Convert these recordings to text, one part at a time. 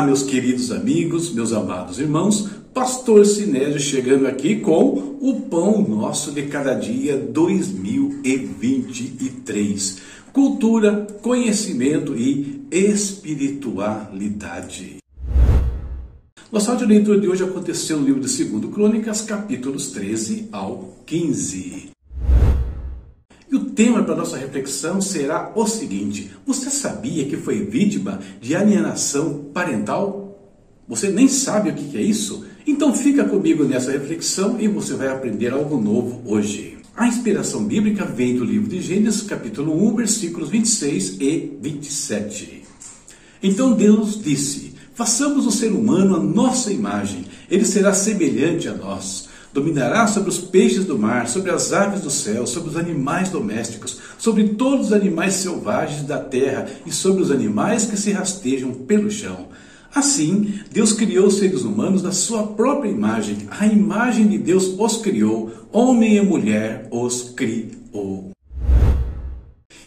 Olá, meus queridos amigos, meus amados irmãos, Pastor Sinésio chegando aqui com o Pão Nosso de Cada Dia 2023. Cultura, conhecimento e espiritualidade. Nossa áudio leitura de hoje aconteceu no livro de 2 Crônicas, capítulos 13 ao 15. Tema para nossa reflexão será o seguinte: Você sabia que foi vítima de alienação parental? Você nem sabe o que é isso? Então fica comigo nessa reflexão e você vai aprender algo novo hoje. A inspiração bíblica vem do livro de Gênesis, capítulo 1, versículos 26 e 27. Então Deus disse: Façamos o ser humano a nossa imagem, ele será semelhante a nós Dominará sobre os peixes do mar, sobre as aves do céu, sobre os animais domésticos, sobre todos os animais selvagens da terra e sobre os animais que se rastejam pelo chão. Assim, Deus criou os seres humanos da sua própria imagem. A imagem de Deus os criou, homem e mulher os criou.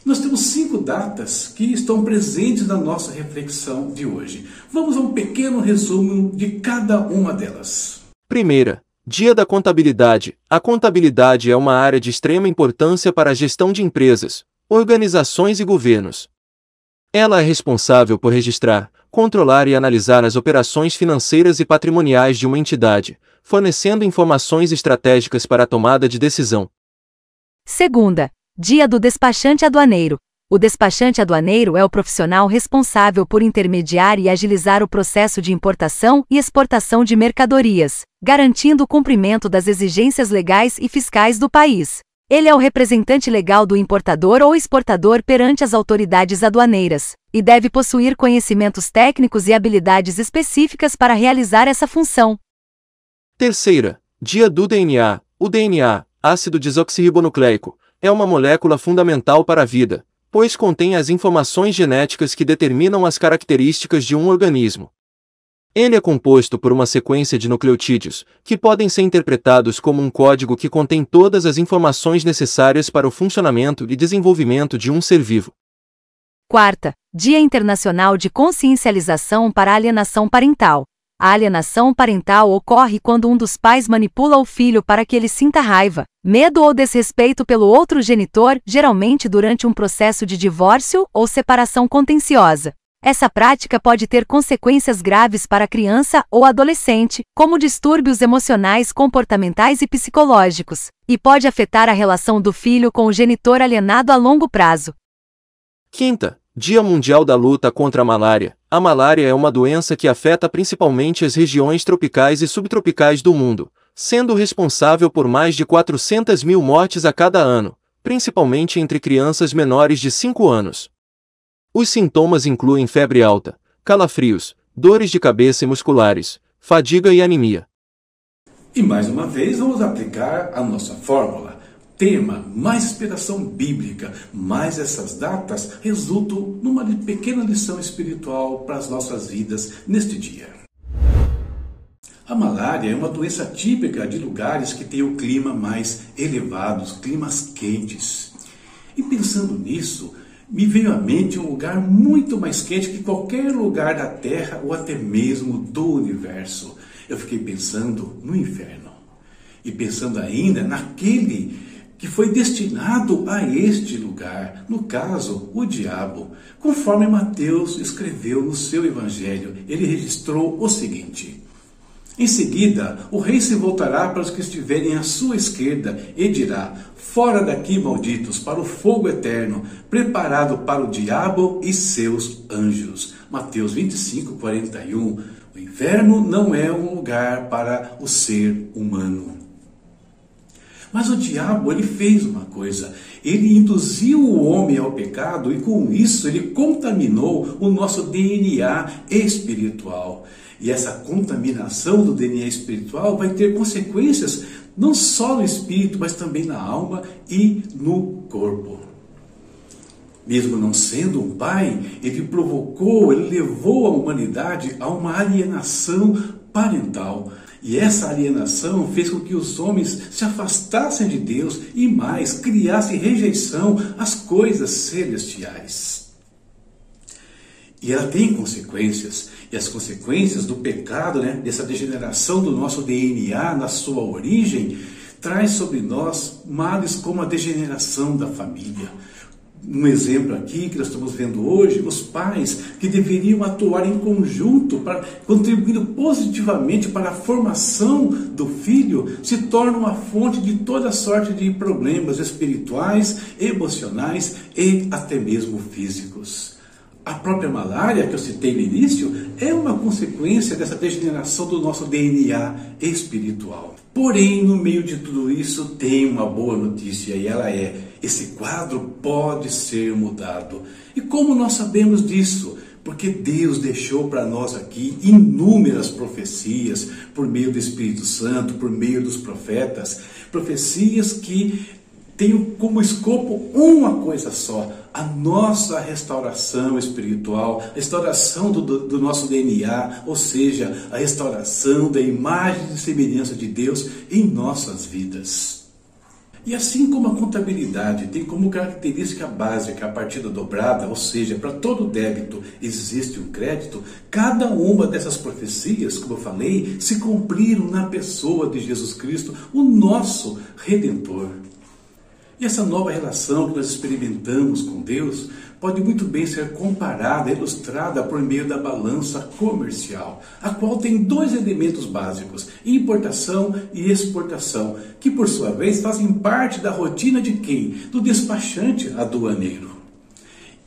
Nós temos cinco datas que estão presentes na nossa reflexão de hoje. Vamos a um pequeno resumo de cada uma delas. Primeira, Dia da Contabilidade. A contabilidade é uma área de extrema importância para a gestão de empresas, organizações e governos. Ela é responsável por registrar, controlar e analisar as operações financeiras e patrimoniais de uma entidade, fornecendo informações estratégicas para a tomada de decisão. Segunda, Dia do Despachante Aduaneiro. O despachante aduaneiro é o profissional responsável por intermediar e agilizar o processo de importação e exportação de mercadorias, garantindo o cumprimento das exigências legais e fiscais do país. Ele é o representante legal do importador ou exportador perante as autoridades aduaneiras e deve possuir conhecimentos técnicos e habilidades específicas para realizar essa função. Terceira, dia do DNA. O DNA, ácido desoxirribonucleico, é uma molécula fundamental para a vida, pois contém as informações genéticas que determinam as características de um organismo. Ele é composto por uma sequência de nucleotídeos, que podem ser interpretados como um código que contém todas as informações necessárias para o funcionamento e desenvolvimento de um ser vivo. Quarta, Dia Internacional de Consciencialização para Alienação Parental. A alienação parental ocorre quando um dos pais manipula o filho para que ele sinta raiva, medo ou desrespeito pelo outro genitor, geralmente durante um processo de divórcio ou separação contenciosa. Essa prática pode ter consequências graves para a criança ou adolescente, como distúrbios emocionais, comportamentais e psicológicos, e pode afetar a relação do filho com o genitor alienado a longo prazo. Quinta, Dia Mundial da Luta contra a Malária. A malária é uma doença que afeta principalmente as regiões tropicais e subtropicais do mundo, sendo responsável por mais de 400 mil mortes a cada ano, principalmente entre crianças menores de 5 anos. Os sintomas incluem febre alta, calafrios, dores de cabeça e musculares, fadiga e anemia. E mais uma vez vamos aplicar a nossa fórmula tema, mais inspiração bíblica, mais essas datas resultam numa pequena lição espiritual para as nossas vidas neste dia. A malária é uma doença típica de lugares que têm o clima mais elevado, climas quentes. E pensando nisso, me veio à mente um lugar muito mais quente que qualquer lugar da Terra ou até mesmo do universo. Eu fiquei pensando no inferno. E pensando ainda naquele que foi destinado a este lugar, no caso, o diabo. Conforme Mateus escreveu no seu evangelho, ele registrou o seguinte: Em seguida, o rei se voltará para os que estiverem à sua esquerda e dirá: Fora daqui, malditos, para o fogo eterno, preparado para o diabo e seus anjos. Mateus 25, 41. O inferno não é um lugar para o ser humano. Mas o diabo, ele fez uma coisa. Ele induziu o homem ao pecado e com isso ele contaminou o nosso DNA espiritual. E essa contaminação do DNA espiritual vai ter consequências não só no espírito, mas também na alma e no corpo. Mesmo não sendo um pai, ele provocou, ele levou a humanidade a uma alienação parental. E essa alienação fez com que os homens se afastassem de Deus e mais criassem rejeição às coisas celestiais. E ela tem consequências. E as consequências do pecado, né, dessa degeneração do nosso DNA na sua origem, traz sobre nós males como a degeneração da família. Um exemplo aqui que nós estamos vendo hoje, os pais que deveriam atuar em conjunto, para, contribuindo positivamente para a formação do filho, se tornam uma fonte de toda sorte de problemas espirituais, emocionais e até mesmo físicos. A própria malária, que eu citei no início, é uma consequência dessa degeneração do nosso DNA espiritual. Porém, no meio de tudo isso, tem uma boa notícia e ela é: esse quadro pode ser mudado. E como nós sabemos disso? Porque Deus deixou para nós aqui inúmeras profecias por meio do Espírito Santo, por meio dos profetas, profecias que têm como escopo uma coisa só: a nossa restauração espiritual, a restauração do, do, nosso DNA, ou seja, a restauração da imagem e semelhança de Deus em nossas vidas. E assim como a contabilidade tem como característica básica a partida dobrada, ou seja, para todo débito existe um crédito, cada uma dessas profecias, como eu falei, se cumpriram na pessoa de Jesus Cristo, o nosso Redentor. E essa nova relação que nós experimentamos com Deus pode muito bem ser comparada, ilustrada por meio da balança comercial, a qual tem dois elementos básicos: importação e exportação, que por sua vez fazem parte da rotina de quem? Do despachante aduaneiro.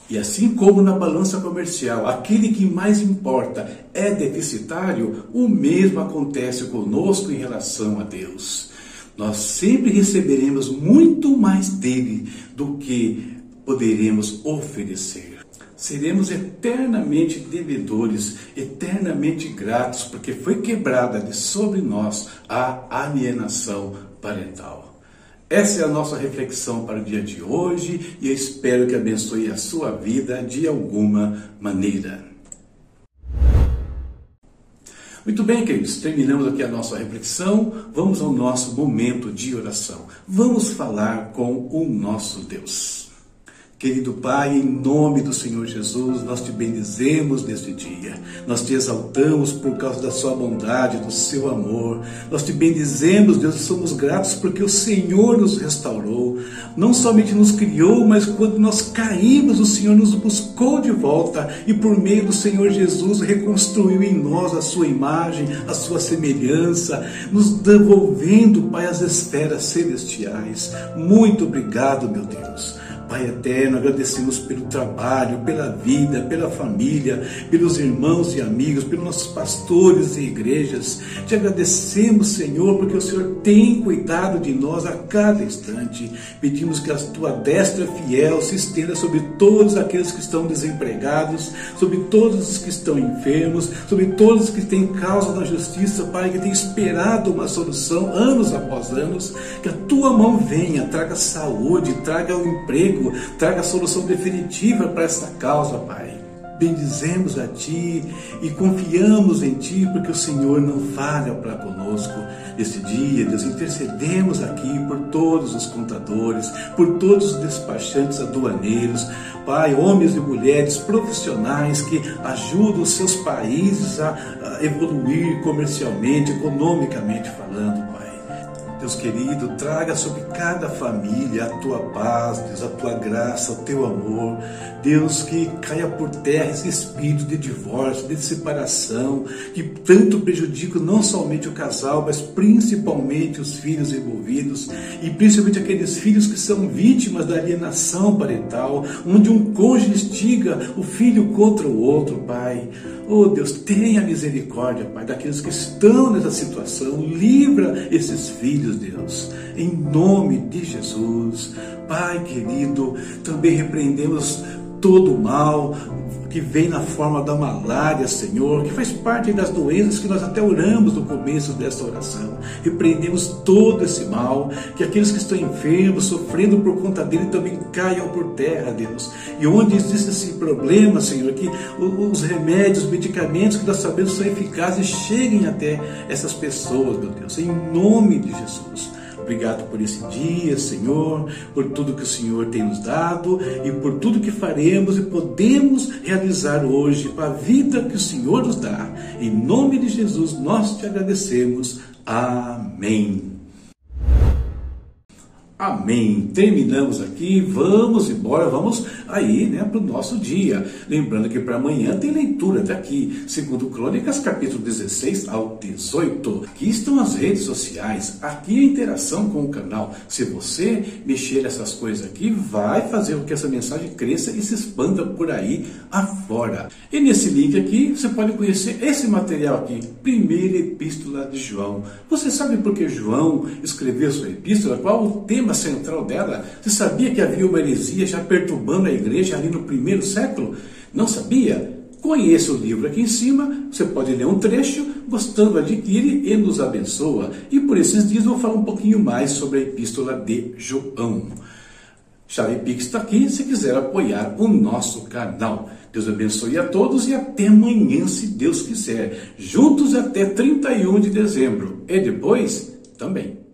E assim como na balança comercial, aquele que mais importa é deficitário, o mesmo acontece conosco em relação a Deus nós sempre receberemos muito mais dele do que poderemos oferecer. Seremos eternamente devedores, eternamente gratos, porque foi quebrada de sobre nós a alienação parental. Essa é a nossa reflexão para o dia de hoje e eu espero que abençoe a sua vida de alguma maneira. Muito bem, queridos, terminamos aqui a nossa reflexão. Vamos ao nosso momento de oração. Vamos falar com o nosso Deus. Querido Pai, em nome do Senhor Jesus, nós te bendizemos neste dia. Nós te exaltamos por causa da sua bondade, do seu amor. Nós te bendizemos, Deus, somos gratos porque o Senhor nos restaurou. Não somente nos criou, mas quando nós caímos, o Senhor nos buscou de volta e por meio do Senhor Jesus reconstruiu em nós a sua imagem, a sua semelhança, nos devolvendo, Pai, as esferas celestiais. Muito obrigado, meu Deus. Pai eterno, agradecemos pelo trabalho, pela vida, pela família, pelos irmãos e amigos, pelos nossos pastores e igrejas. Te agradecemos, Senhor, porque o Senhor tem cuidado de nós a cada instante. Pedimos que a tua destra fiel se estenda sobre todos aqueles que estão desempregados, sobre todos os que estão enfermos, sobre todos os que têm causa na justiça, Pai, que têm esperado uma solução anos após anos. Que a tua mão venha, traga saúde, traga o emprego traga a solução definitiva para esta causa, Pai. Bendizemos a Ti e confiamos em Ti, porque o Senhor não falha para conosco. Neste dia, Deus, intercedemos aqui por todos os contadores, por todos os despachantes aduaneiros, Pai, homens e mulheres profissionais que ajudam os seus países a, evoluir comercialmente, economicamente falando. Deus querido, traga sobre cada família a tua paz, Deus, a tua graça, o teu amor. Deus, que caia por terra esse espírito de divórcio, de separação, que tanto prejudica não somente o casal, mas principalmente os filhos envolvidos, e principalmente aqueles filhos que são vítimas da alienação parental, onde um cônjuge instiga o filho contra o outro, Pai. Oh Deus, tenha misericórdia, Pai, daqueles que estão nessa situação. Livra esses filhos, Deus, em nome de Jesus. Pai querido, também repreendemos todo o mal, que vem na forma da malária, Senhor, que faz parte das doenças que nós até oramos no começo desta oração. Repreendemos todo esse mal, que aqueles que estão enfermos, sofrendo por conta dele, também caiam por terra, Deus. E onde existe esse problema, Senhor, que os remédios, os medicamentos que nós sabemos são eficazes cheguem até essas pessoas, meu Deus, em nome de Jesus. Obrigado por esse dia, Senhor, por tudo que o Senhor tem nos dado e por tudo que faremos e podemos realizar hoje com a vida que o Senhor nos dá. Em nome de Jesus, nós te agradecemos. Amém. Amém. Terminamos aqui, vamos embora, vamos aí, né, para o nosso dia. Lembrando que para amanhã tem leitura daqui, segundo Crônicas, capítulo 16 ao 18. Aqui estão as redes sociais, aqui a interação com o canal. Se você mexer nessas coisas aqui, vai fazer com que essa mensagem cresça e se expanda por aí afora. E nesse link aqui, você pode conhecer esse material aqui, Primeira Epístola de João. Você sabe por que João escreveu sua epístola? Qual o tema tema central dela. Você sabia que havia uma heresia já perturbando a igreja ali no primeiro século? Não sabia? Conheça o livro aqui em cima, você pode ler um trecho, gostando, adquire e nos abençoa. E por esses dias vou falar um pouquinho mais sobre a epístola de João. Chave Pix está aqui se quiser apoiar o nosso canal. Deus abençoe a todos e até amanhã, se Deus quiser. Juntos até 31 de dezembro. E depois também.